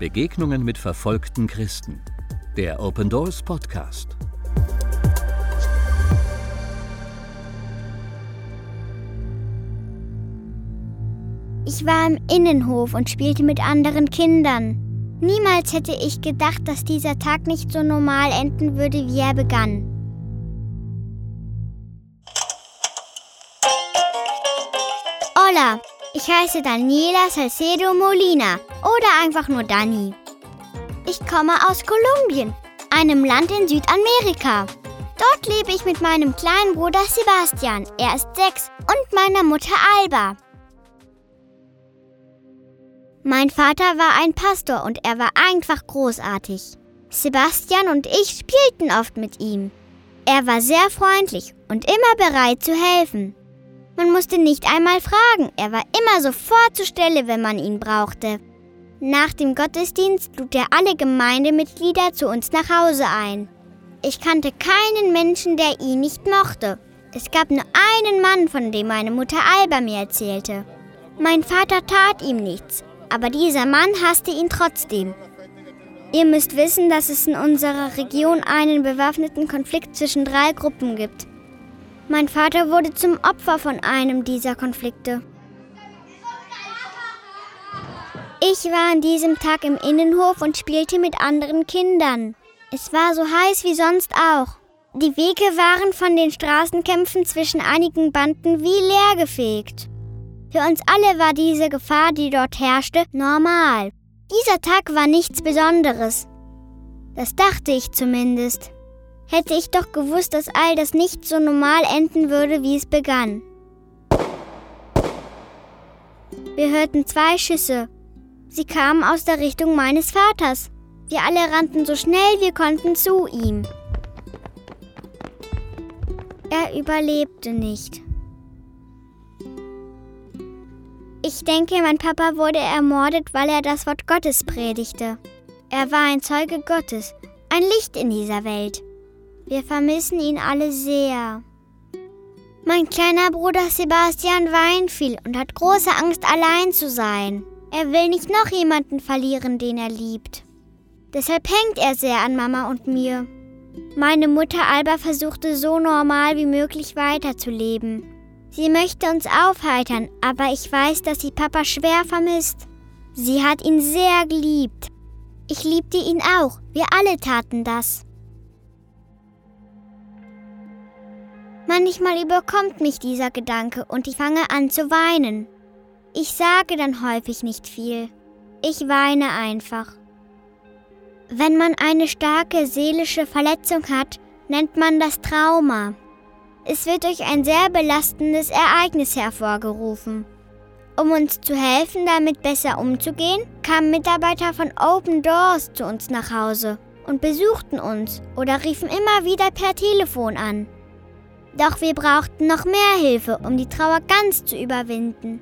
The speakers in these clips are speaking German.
Begegnungen mit verfolgten Christen. Der Open Doors Podcast. Ich war im Innenhof und spielte mit anderen Kindern. Niemals hätte ich gedacht, dass dieser Tag nicht so normal enden würde, wie er begann. Hola, ich heiße Daniela Salcedo Molina oder einfach nur Dani. Ich komme aus Kolumbien, einem Land in Südamerika. Dort lebe ich mit meinem kleinen Bruder Sebastian, er ist sechs, und meiner Mutter Alba. Mein Vater war ein Pastor und er war einfach großartig. Sebastian und ich spielten oft mit ihm. Er war sehr freundlich und immer bereit zu helfen. Man musste nicht einmal fragen, er war immer sofort zur Stelle, wenn man ihn brauchte. Nach dem Gottesdienst lud er alle Gemeindemitglieder zu uns nach Hause ein. Ich kannte keinen Menschen, der ihn nicht mochte. Es gab nur einen Mann, von dem meine Mutter Alba mir erzählte. Mein Vater tat ihm nichts, aber dieser Mann hasste ihn trotzdem. Ihr müsst wissen, dass es in unserer Region einen bewaffneten Konflikt zwischen drei Gruppen gibt. Mein Vater wurde zum Opfer von einem dieser Konflikte. Ich war an diesem Tag im Innenhof und spielte mit anderen Kindern. Es war so heiß wie sonst auch. Die Wege waren von den Straßenkämpfen zwischen einigen Banden wie leergefegt. Für uns alle war diese Gefahr, die dort herrschte, normal. Dieser Tag war nichts Besonderes. Das dachte ich zumindest. Hätte ich doch gewusst, dass all das nicht so normal enden würde, wie es begann. Wir hörten zwei Schüsse. Sie kamen aus der Richtung meines Vaters. Wir alle rannten so schnell wir konnten zu ihm. Er überlebte nicht. Ich denke, mein Papa wurde ermordet, weil er das Wort Gottes predigte. Er war ein Zeuge Gottes, ein Licht in dieser Welt. Wir vermissen ihn alle sehr. Mein kleiner Bruder Sebastian weint viel und hat große Angst, allein zu sein. Er will nicht noch jemanden verlieren, den er liebt. Deshalb hängt er sehr an Mama und mir. Meine Mutter Alba versuchte so normal wie möglich weiterzuleben. Sie möchte uns aufheitern, aber ich weiß, dass sie Papa schwer vermisst. Sie hat ihn sehr geliebt. Ich liebte ihn auch. Wir alle taten das. Manchmal überkommt mich dieser Gedanke und ich fange an zu weinen. Ich sage dann häufig nicht viel. Ich weine einfach. Wenn man eine starke seelische Verletzung hat, nennt man das Trauma. Es wird durch ein sehr belastendes Ereignis hervorgerufen. Um uns zu helfen, damit besser umzugehen, kamen Mitarbeiter von Open Doors zu uns nach Hause und besuchten uns oder riefen immer wieder per Telefon an. Doch wir brauchten noch mehr Hilfe, um die Trauer ganz zu überwinden.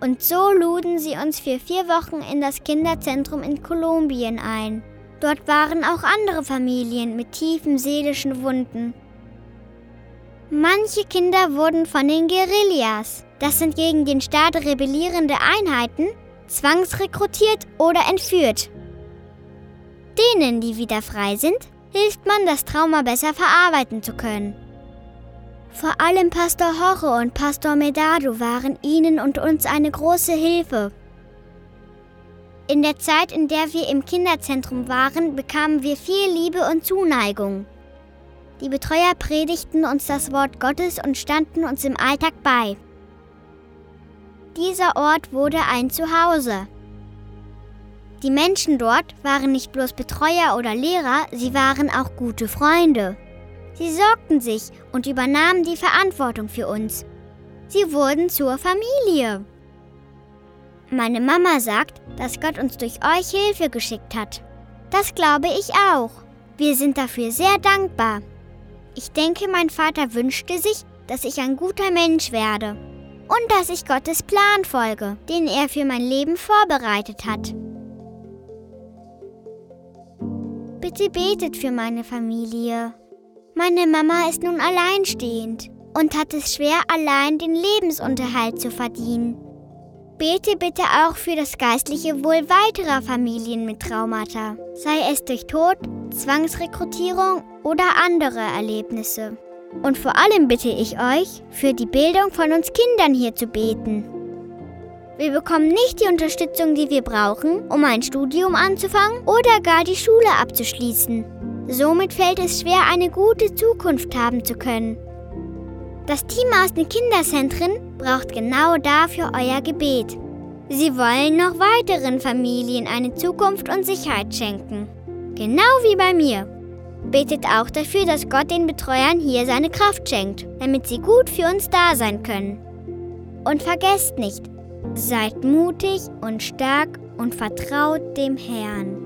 Und so luden sie uns für vier Wochen in das Kinderzentrum in Kolumbien ein. Dort waren auch andere Familien mit tiefen seelischen Wunden Manche Kinder wurden von den Guerillas, das sind gegen den Staat rebellierende Einheiten, zwangsrekrutiert oder entführt. Denen, die wieder frei sind, hilft man, das Trauma besser verarbeiten zu können. Vor allem Pastor Jorge und Pastor Medado waren ihnen und uns eine große Hilfe. In der Zeit, in der wir im Kinderzentrum waren, bekamen wir viel Liebe und Zuneigung. Die Betreuer predigten uns das Wort Gottes und standen uns im Alltag bei. Dieser Ort wurde ein Zuhause. Die Menschen dort waren nicht bloß Betreuer oder Lehrer, sie waren auch gute Freunde. Sie sorgten sich und übernahmen die Verantwortung für uns. Sie wurden zur Familie. Meine Mama sagt, dass Gott uns durch euch Hilfe geschickt hat. Das glaube ich auch. Wir sind dafür sehr dankbar. Ich denke, mein Vater wünschte sich, dass ich ein guter Mensch werde und dass ich Gottes Plan folge, den er für mein Leben vorbereitet hat. Bitte betet für meine Familie. Meine Mama ist nun alleinstehend und hat es schwer, allein den Lebensunterhalt zu verdienen. Bete bitte auch für das geistliche Wohl weiterer Familien mit Traumata, sei es durch Tod, Zwangsrekrutierung oder andere Erlebnisse. Und vor allem bitte ich euch, für die Bildung von uns Kindern hier zu beten. Wir bekommen nicht die Unterstützung, die wir brauchen, um ein Studium anzufangen oder gar die Schule abzuschließen. Somit fällt es schwer, eine gute Zukunft haben zu können. Das Team aus den Kinderzentren braucht genau dafür euer Gebet. Sie wollen noch weiteren Familien eine Zukunft und Sicherheit schenken. Genau wie bei mir. Betet auch dafür, dass Gott den Betreuern hier seine Kraft schenkt, damit sie gut für uns da sein können. Und vergesst nicht, seid mutig und stark und vertraut dem Herrn.